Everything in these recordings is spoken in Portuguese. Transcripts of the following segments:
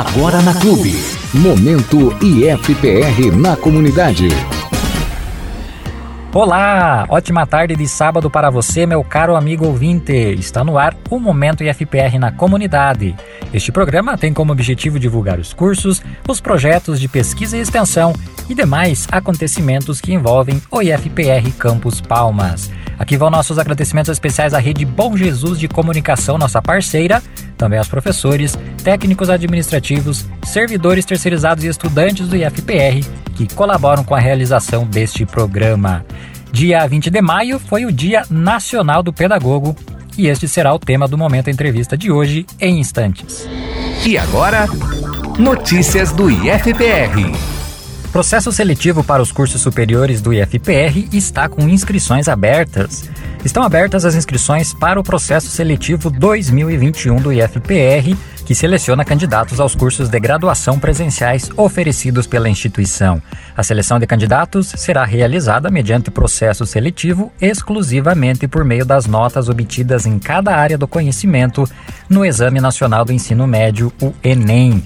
Agora na Clube. Momento IFPR na comunidade. Olá! Ótima tarde de sábado para você, meu caro amigo ouvinte. Está no ar o Momento IFPR na comunidade. Este programa tem como objetivo divulgar os cursos, os projetos de pesquisa e extensão e demais acontecimentos que envolvem o IFPR Campus Palmas. Aqui vão nossos agradecimentos especiais à Rede Bom Jesus de Comunicação, nossa parceira, também aos professores, técnicos administrativos, servidores terceirizados e estudantes do IFPR que colaboram com a realização deste programa. Dia 20 de maio foi o Dia Nacional do Pedagogo e este será o tema do Momento Entrevista de hoje, em instantes. E agora, notícias do IFPR. Processo seletivo para os cursos superiores do IFPR está com inscrições abertas. Estão abertas as inscrições para o processo seletivo 2021 do IFPR, que seleciona candidatos aos cursos de graduação presenciais oferecidos pela instituição. A seleção de candidatos será realizada mediante processo seletivo exclusivamente por meio das notas obtidas em cada área do conhecimento no Exame Nacional do Ensino Médio, o ENEM.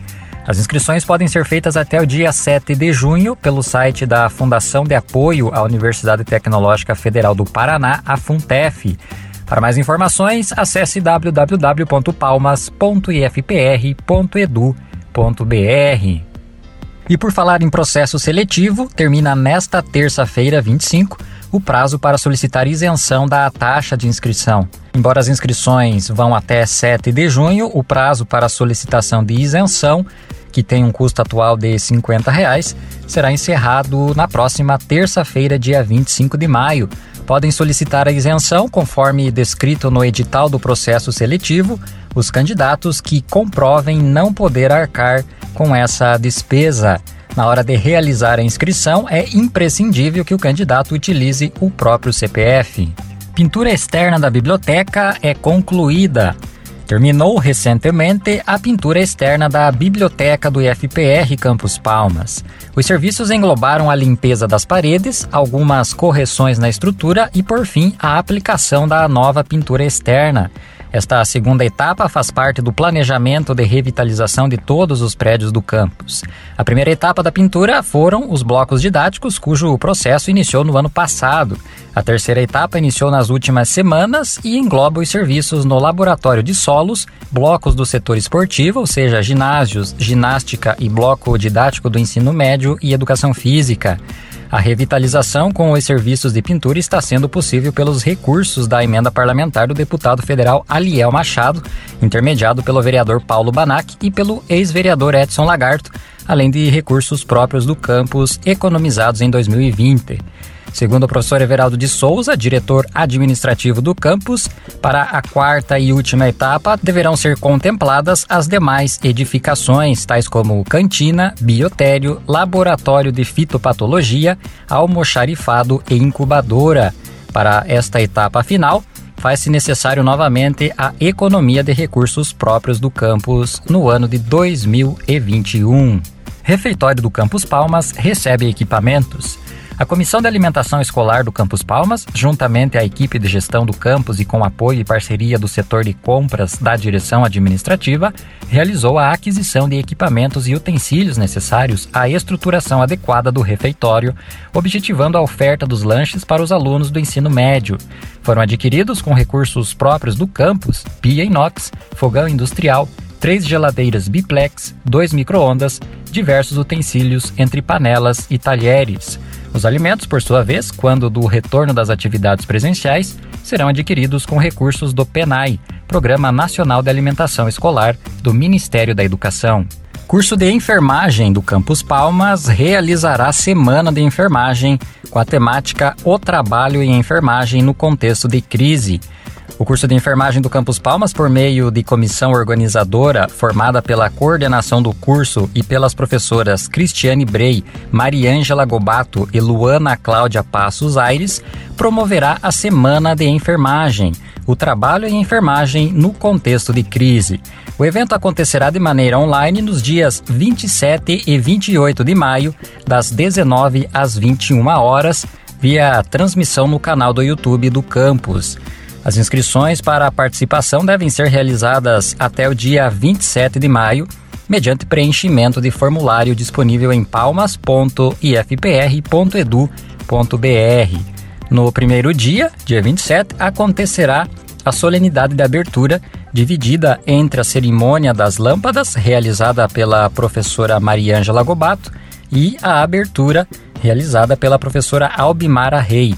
As inscrições podem ser feitas até o dia 7 de junho pelo site da Fundação de Apoio à Universidade Tecnológica Federal do Paraná, a FUNTEF. Para mais informações, acesse www.palmas.ifpr.edu.br. E por falar em processo seletivo, termina nesta terça-feira, 25, o prazo para solicitar isenção da taxa de inscrição. Embora as inscrições vão até 7 de junho, o prazo para solicitação de isenção, que tem um custo atual de 50 reais, será encerrado na próxima terça-feira, dia 25 de maio. Podem solicitar a isenção, conforme descrito no edital do processo seletivo, os candidatos que comprovem não poder arcar com essa despesa. Na hora de realizar a inscrição, é imprescindível que o candidato utilize o próprio CPF. Pintura externa da biblioteca é concluída. Terminou recentemente a pintura externa da biblioteca do IFPR Campus Palmas. Os serviços englobaram a limpeza das paredes, algumas correções na estrutura e, por fim, a aplicação da nova pintura externa. Esta segunda etapa faz parte do planejamento de revitalização de todos os prédios do campus. A primeira etapa da pintura foram os blocos didáticos, cujo processo iniciou no ano passado. A terceira etapa iniciou nas últimas semanas e engloba os serviços no laboratório de solos, blocos do setor esportivo, ou seja, ginásios, ginástica e bloco didático do ensino médio e educação física. A revitalização com os serviços de pintura está sendo possível pelos recursos da emenda parlamentar do deputado federal Aliel Machado, intermediado pelo vereador Paulo Banac e pelo ex-vereador Edson Lagarto, além de recursos próprios do campus economizados em 2020. Segundo o professor Everaldo de Souza, diretor administrativo do campus, para a quarta e última etapa deverão ser contempladas as demais edificações, tais como cantina, biotério, laboratório de fitopatologia, almoxarifado e incubadora. Para esta etapa final, faz-se necessário novamente a economia de recursos próprios do campus no ano de 2021. Refeitório do Campus Palmas recebe equipamentos. A Comissão de Alimentação Escolar do Campus Palmas, juntamente à equipe de gestão do campus e com apoio e parceria do setor de compras da direção administrativa, realizou a aquisição de equipamentos e utensílios necessários à estruturação adequada do refeitório, objetivando a oferta dos lanches para os alunos do ensino médio. Foram adquiridos com recursos próprios do campus, pia inox, fogão industrial, três geladeiras biplex, dois micro-ondas, diversos utensílios entre panelas e talheres. Os alimentos, por sua vez, quando do retorno das atividades presenciais, serão adquiridos com recursos do PENAI, Programa Nacional de Alimentação Escolar do Ministério da Educação. Curso de enfermagem do Campus Palmas realizará Semana de Enfermagem com a temática O Trabalho em Enfermagem no Contexto de Crise. O curso de enfermagem do Campus Palmas, por meio de comissão organizadora formada pela coordenação do curso e pelas professoras Cristiane Brei, Mariângela Gobato e Luana Cláudia Passos Aires, promoverá a Semana de Enfermagem, o trabalho em enfermagem no contexto de crise. O evento acontecerá de maneira online nos dias 27 e 28 de maio, das 19 às 21 horas, via transmissão no canal do YouTube do campus. As inscrições para a participação devem ser realizadas até o dia 27 de maio mediante preenchimento de formulário disponível em palmas.ifpr.edu.br. No primeiro dia, dia 27, acontecerá a solenidade de abertura, dividida entre a cerimônia das lâmpadas, realizada pela professora Mariângela Gobato, e a abertura, realizada pela professora Albimara Rei.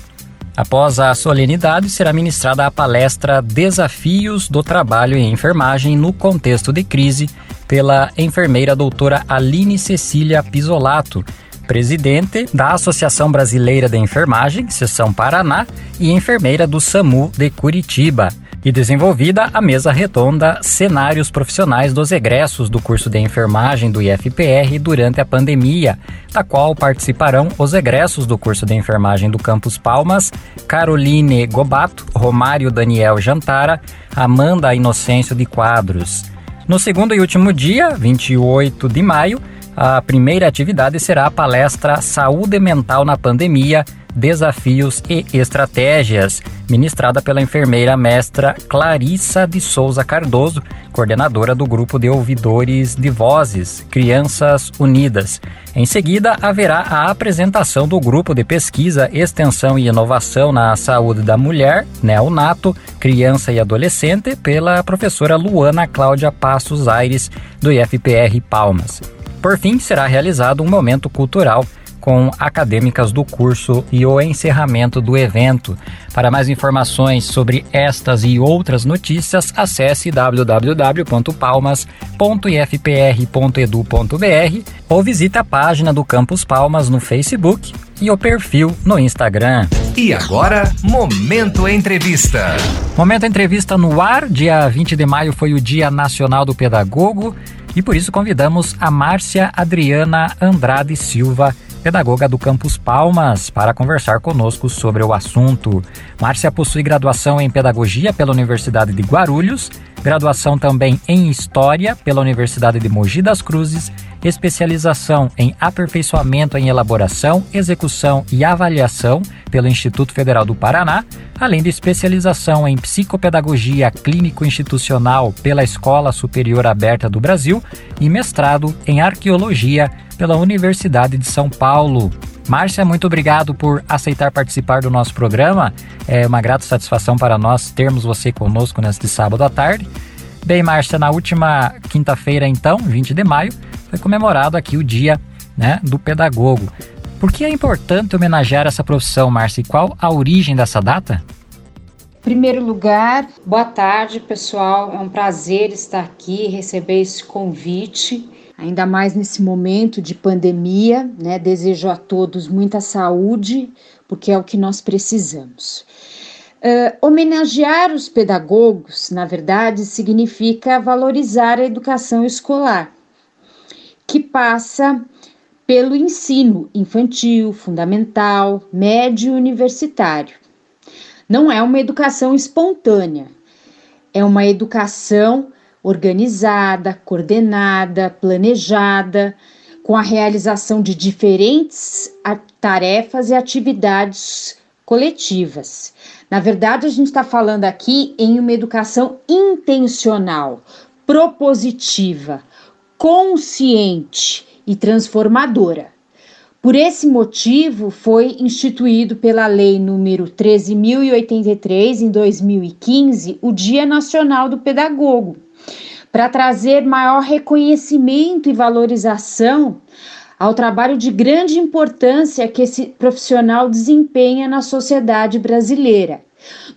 Após a solenidade, será ministrada a palestra Desafios do Trabalho em Enfermagem no Contexto de Crise, pela enfermeira doutora Aline Cecília Pisolato, presidente da Associação Brasileira de Enfermagem, Seção Paraná, e enfermeira do SAMU de Curitiba e desenvolvida a mesa redonda Cenários Profissionais dos Egressos do curso de enfermagem do IFPR durante a pandemia, da qual participarão os egressos do curso de enfermagem do Campus Palmas, Caroline Gobato, Romário Daniel Jantara, Amanda Inocêncio de Quadros. No segundo e último dia, 28 de maio, a primeira atividade será a palestra Saúde Mental na Pandemia, Desafios e Estratégias, ministrada pela enfermeira mestra Clarissa de Souza Cardoso, coordenadora do grupo de ouvidores de vozes Crianças Unidas. Em seguida, haverá a apresentação do grupo de pesquisa, extensão e inovação na saúde da mulher, neonato, criança e adolescente, pela professora Luana Cláudia Passos Aires, do IFPR Palmas. Por fim, será realizado um momento cultural com acadêmicas do curso e o encerramento do evento. Para mais informações sobre estas e outras notícias, acesse www.palmas.ifpr.edu.br ou visite a página do Campus Palmas no Facebook e o perfil no Instagram. E agora, Momento Entrevista. Momento Entrevista no ar, dia 20 de maio foi o Dia Nacional do Pedagogo e por isso convidamos a Márcia Adriana Andrade Silva pedagoga do Campus Palmas, para conversar conosco sobre o assunto. Márcia possui graduação em Pedagogia pela Universidade de Guarulhos, graduação também em História pela Universidade de Mogi das Cruzes, especialização em Aperfeiçoamento em Elaboração, Execução e Avaliação pelo Instituto Federal do Paraná, além de especialização em Psicopedagogia Clínico-Institucional pela Escola Superior Aberta do Brasil e mestrado em Arqueologia pela Universidade de São Paulo. Márcia, muito obrigado por aceitar participar do nosso programa. É uma grata satisfação para nós termos você conosco neste sábado à tarde. Bem, Márcia, na última quinta-feira, então, 20 de maio, foi comemorado aqui o Dia né, do Pedagogo. Por que é importante homenagear essa profissão, Márcia? E qual a origem dessa data? Primeiro lugar, boa tarde, pessoal. É um prazer estar aqui, receber esse convite ainda mais nesse momento de pandemia, né? Desejo a todos muita saúde, porque é o que nós precisamos. Uh, homenagear os pedagogos, na verdade, significa valorizar a educação escolar, que passa pelo ensino infantil, fundamental, médio e universitário. Não é uma educação espontânea, é uma educação organizada, coordenada, planejada, com a realização de diferentes tarefas e atividades coletivas. Na verdade, a gente está falando aqui em uma educação intencional, propositiva, consciente e transformadora. Por esse motivo, foi instituído pela Lei número 13.083, em 2015, o Dia Nacional do Pedagogo, para trazer maior reconhecimento e valorização ao trabalho de grande importância que esse profissional desempenha na sociedade brasileira.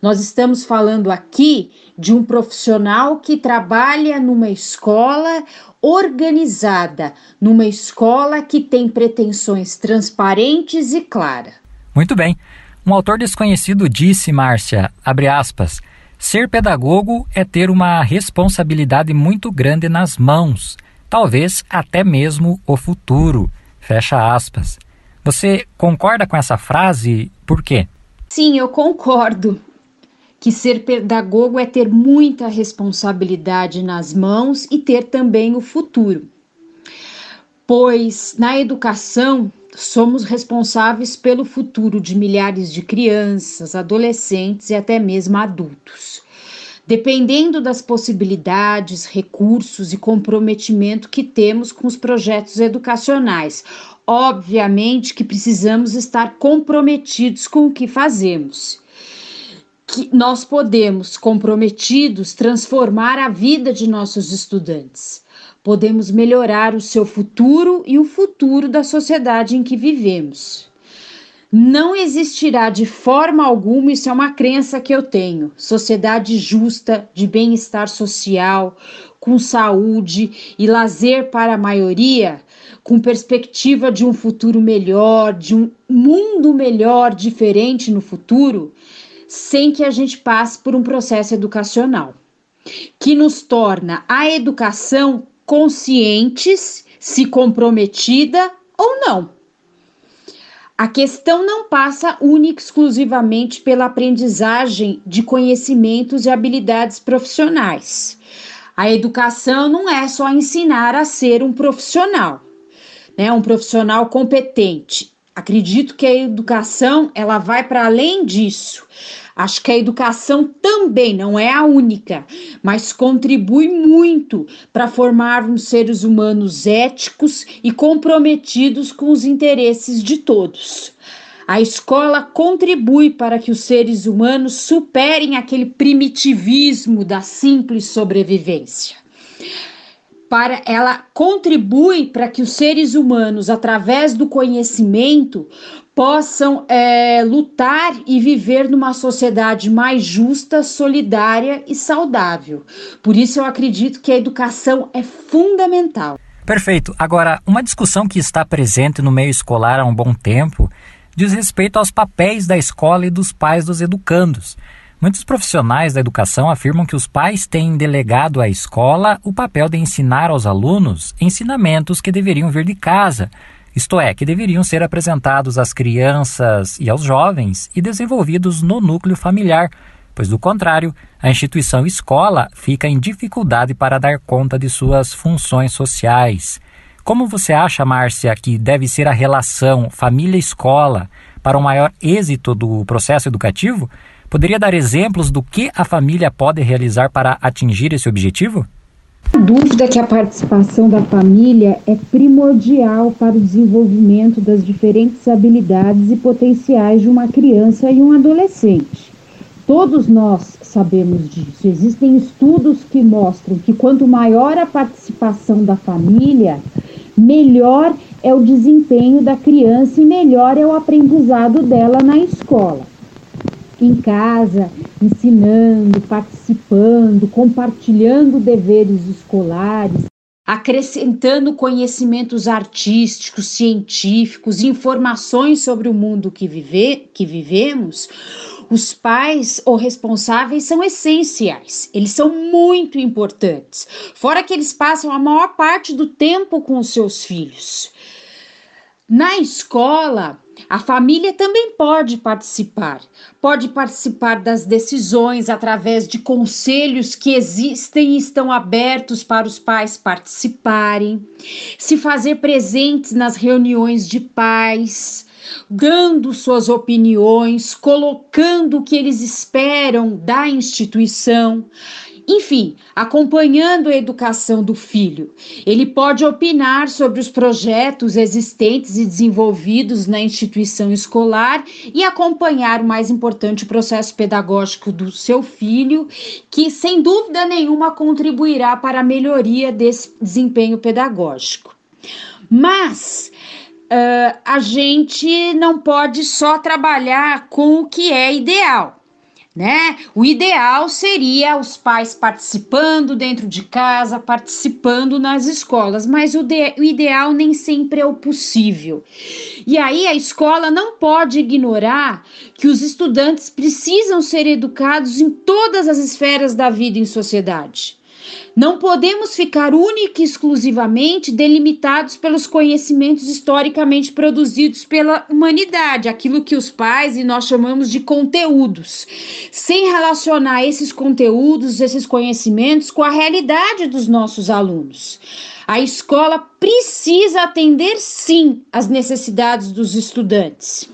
Nós estamos falando aqui de um profissional que trabalha numa escola organizada, numa escola que tem pretensões transparentes e claras. Muito bem. Um autor desconhecido disse, Márcia, abre aspas, Ser pedagogo é ter uma responsabilidade muito grande nas mãos, talvez até mesmo o futuro. Fecha aspas. Você concorda com essa frase? Por quê? Sim, eu concordo. Que ser pedagogo é ter muita responsabilidade nas mãos e ter também o futuro. Pois na educação somos responsáveis pelo futuro de milhares de crianças, adolescentes e até mesmo adultos. dependendo das possibilidades, recursos e comprometimento que temos com os projetos educacionais. Obviamente que precisamos estar comprometidos com o que fazemos. Que nós podemos, comprometidos, transformar a vida de nossos estudantes. Podemos melhorar o seu futuro e o futuro da sociedade em que vivemos. Não existirá de forma alguma, isso é uma crença que eu tenho, sociedade justa, de bem-estar social, com saúde e lazer para a maioria, com perspectiva de um futuro melhor, de um mundo melhor, diferente no futuro, sem que a gente passe por um processo educacional que nos torna a educação conscientes, se comprometida ou não. A questão não passa única exclusivamente pela aprendizagem de conhecimentos e habilidades profissionais. A educação não é só ensinar a ser um profissional, né, um profissional competente. Acredito que a educação ela vai para além disso. Acho que a educação também não é a única, mas contribui muito para formarmos seres humanos éticos e comprometidos com os interesses de todos. A escola contribui para que os seres humanos superem aquele primitivismo da simples sobrevivência para ela contribui para que os seres humanos, através do conhecimento, possam é, lutar e viver numa sociedade mais justa, solidária e saudável. Por isso eu acredito que a educação é fundamental. Perfeito. Agora, uma discussão que está presente no meio escolar há um bom tempo diz respeito aos papéis da escola e dos pais dos educandos. Muitos profissionais da educação afirmam que os pais têm delegado à escola o papel de ensinar aos alunos ensinamentos que deveriam vir de casa, isto é, que deveriam ser apresentados às crianças e aos jovens e desenvolvidos no núcleo familiar, pois, do contrário, a instituição escola fica em dificuldade para dar conta de suas funções sociais. Como você acha, Márcia, que deve ser a relação família-escola para o maior êxito do processo educativo? Poderia dar exemplos do que a família pode realizar para atingir esse objetivo? A dúvida que a participação da família é primordial para o desenvolvimento das diferentes habilidades e potenciais de uma criança e um adolescente. Todos nós sabemos disso. Existem estudos que mostram que quanto maior a participação da família, melhor é o desempenho da criança e melhor é o aprendizado dela na escola em casa, ensinando, participando, compartilhando deveres escolares, acrescentando conhecimentos artísticos, científicos, informações sobre o mundo que, vive, que vivemos, os pais ou responsáveis são essenciais, eles são muito importantes. Fora que eles passam a maior parte do tempo com os seus filhos. Na escola, a família também pode participar, pode participar das decisões através de conselhos que existem e estão abertos para os pais participarem, se fazer presentes nas reuniões de pais, dando suas opiniões, colocando o que eles esperam da instituição. Enfim, acompanhando a educação do filho, ele pode opinar sobre os projetos existentes e desenvolvidos na instituição escolar e acompanhar o mais importante processo pedagógico do seu filho, que sem dúvida nenhuma contribuirá para a melhoria desse desempenho pedagógico. Mas uh, a gente não pode só trabalhar com o que é ideal né? O ideal seria os pais participando dentro de casa, participando nas escolas, mas o, de, o ideal nem sempre é o possível. E aí a escola não pode ignorar que os estudantes precisam ser educados em todas as esferas da vida em sociedade. Não podemos ficar única e exclusivamente delimitados pelos conhecimentos historicamente produzidos pela humanidade, aquilo que os pais e nós chamamos de conteúdos, sem relacionar esses conteúdos, esses conhecimentos com a realidade dos nossos alunos. A escola precisa atender sim às necessidades dos estudantes.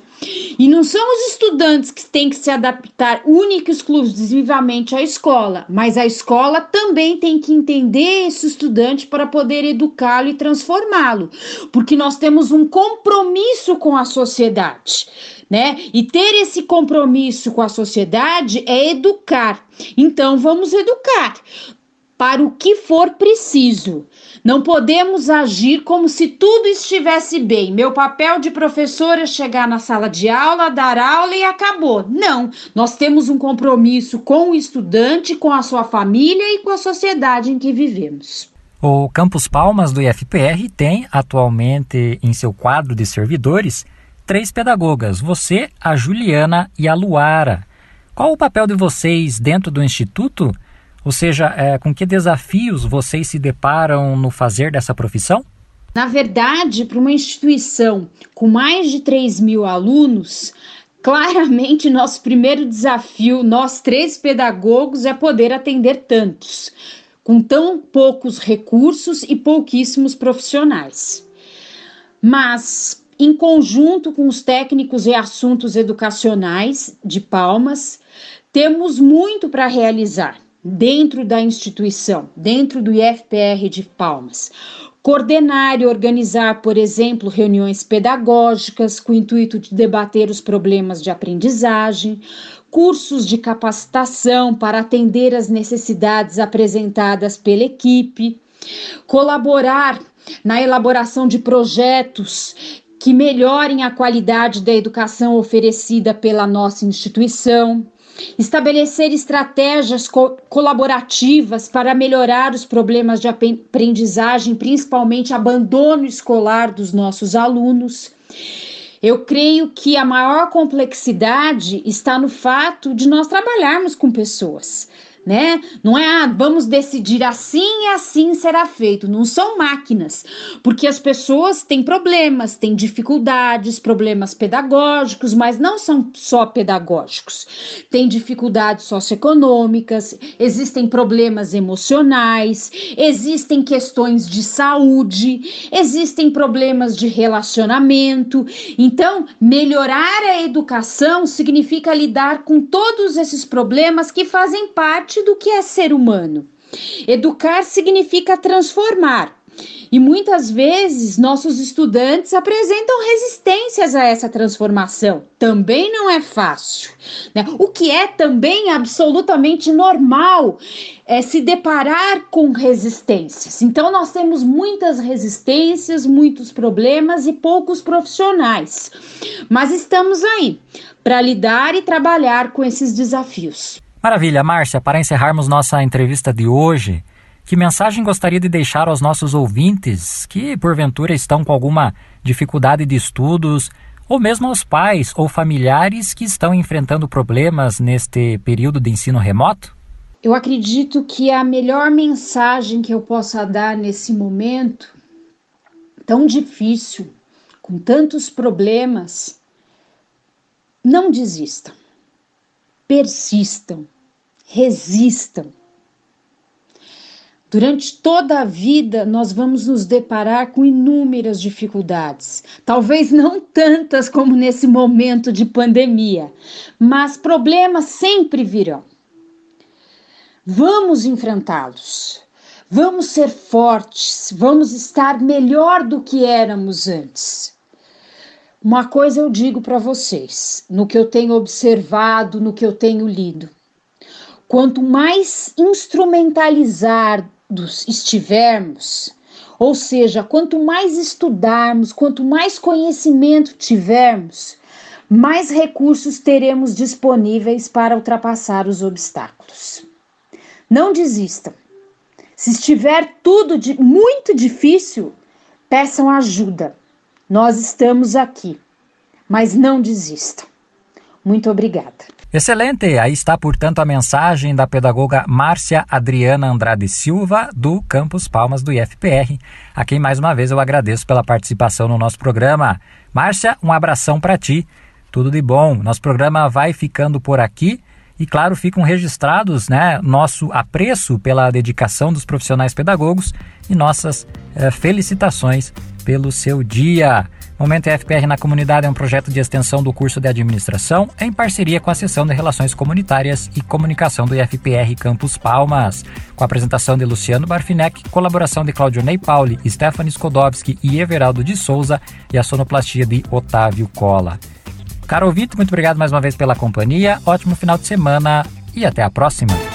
E não são os estudantes que têm que se adaptar única e exclusivamente à escola, mas a escola também tem que entender esse estudante para poder educá-lo e transformá-lo, porque nós temos um compromisso com a sociedade. Né? E ter esse compromisso com a sociedade é educar. Então vamos educar para o que for preciso. Não podemos agir como se tudo estivesse bem. Meu papel de professor é chegar na sala de aula, dar aula e acabou. Não, nós temos um compromisso com o estudante, com a sua família e com a sociedade em que vivemos. O Campus Palmas do IFPR tem atualmente em seu quadro de servidores três pedagogas: você, a Juliana e a Luara. Qual o papel de vocês dentro do instituto? Ou seja, é, com que desafios vocês se deparam no fazer dessa profissão? Na verdade, para uma instituição com mais de 3 mil alunos, claramente nosso primeiro desafio, nós três pedagogos, é poder atender tantos, com tão poucos recursos e pouquíssimos profissionais. Mas, em conjunto com os técnicos e assuntos educacionais de Palmas, temos muito para realizar dentro da instituição, dentro do IFPR de Palmas. Coordenar e organizar, por exemplo, reuniões pedagógicas com o intuito de debater os problemas de aprendizagem, cursos de capacitação para atender às necessidades apresentadas pela equipe, colaborar na elaboração de projetos que melhorem a qualidade da educação oferecida pela nossa instituição estabelecer estratégias co colaborativas para melhorar os problemas de aprendizagem, principalmente abandono escolar dos nossos alunos. Eu creio que a maior complexidade está no fato de nós trabalharmos com pessoas né? Não é, ah, vamos decidir assim e assim será feito. Não são máquinas, porque as pessoas têm problemas, têm dificuldades, problemas pedagógicos, mas não são só pedagógicos. Tem dificuldades socioeconômicas, existem problemas emocionais, existem questões de saúde, existem problemas de relacionamento. Então, melhorar a educação significa lidar com todos esses problemas que fazem parte parte do que é ser humano. Educar significa transformar. E muitas vezes nossos estudantes apresentam resistências a essa transformação. Também não é fácil. Né? O que é também absolutamente normal é se deparar com resistências. Então, nós temos muitas resistências, muitos problemas e poucos profissionais. Mas estamos aí para lidar e trabalhar com esses desafios. Maravilha, Márcia, para encerrarmos nossa entrevista de hoje, que mensagem gostaria de deixar aos nossos ouvintes que, porventura, estão com alguma dificuldade de estudos, ou mesmo aos pais ou familiares que estão enfrentando problemas neste período de ensino remoto? Eu acredito que a melhor mensagem que eu possa dar nesse momento tão difícil, com tantos problemas, não desistam, persistam, resistam. Durante toda a vida, nós vamos nos deparar com inúmeras dificuldades. Talvez não tantas como nesse momento de pandemia, mas problemas sempre virão. Vamos enfrentá-los. Vamos ser fortes, vamos estar melhor do que éramos antes. Uma coisa eu digo para vocês, no que eu tenho observado, no que eu tenho lido. Quanto mais instrumentalizados estivermos, ou seja, quanto mais estudarmos, quanto mais conhecimento tivermos, mais recursos teremos disponíveis para ultrapassar os obstáculos. Não desistam. Se estiver tudo de, muito difícil, peçam ajuda. Nós estamos aqui, mas não desistam. Muito obrigada. Excelente! Aí está, portanto, a mensagem da pedagoga Márcia Adriana Andrade Silva, do Campus Palmas do IFPR, a quem mais uma vez eu agradeço pela participação no nosso programa. Márcia, um abração para ti, tudo de bom. Nosso programa vai ficando por aqui. E claro, ficam registrados né, nosso apreço pela dedicação dos profissionais pedagogos e nossas eh, felicitações pelo seu dia. Momento FPR na Comunidade é um projeto de extensão do curso de administração em parceria com a Seção de Relações Comunitárias e Comunicação do IFPR Campus Palmas, com a apresentação de Luciano Barfinec, colaboração de Claudio Ney Pauli, Stephanie Skodowski e Everaldo de Souza e a sonoplastia de Otávio Cola. Caro ouvinte, muito obrigado mais uma vez pela companhia, ótimo final de semana e até a próxima.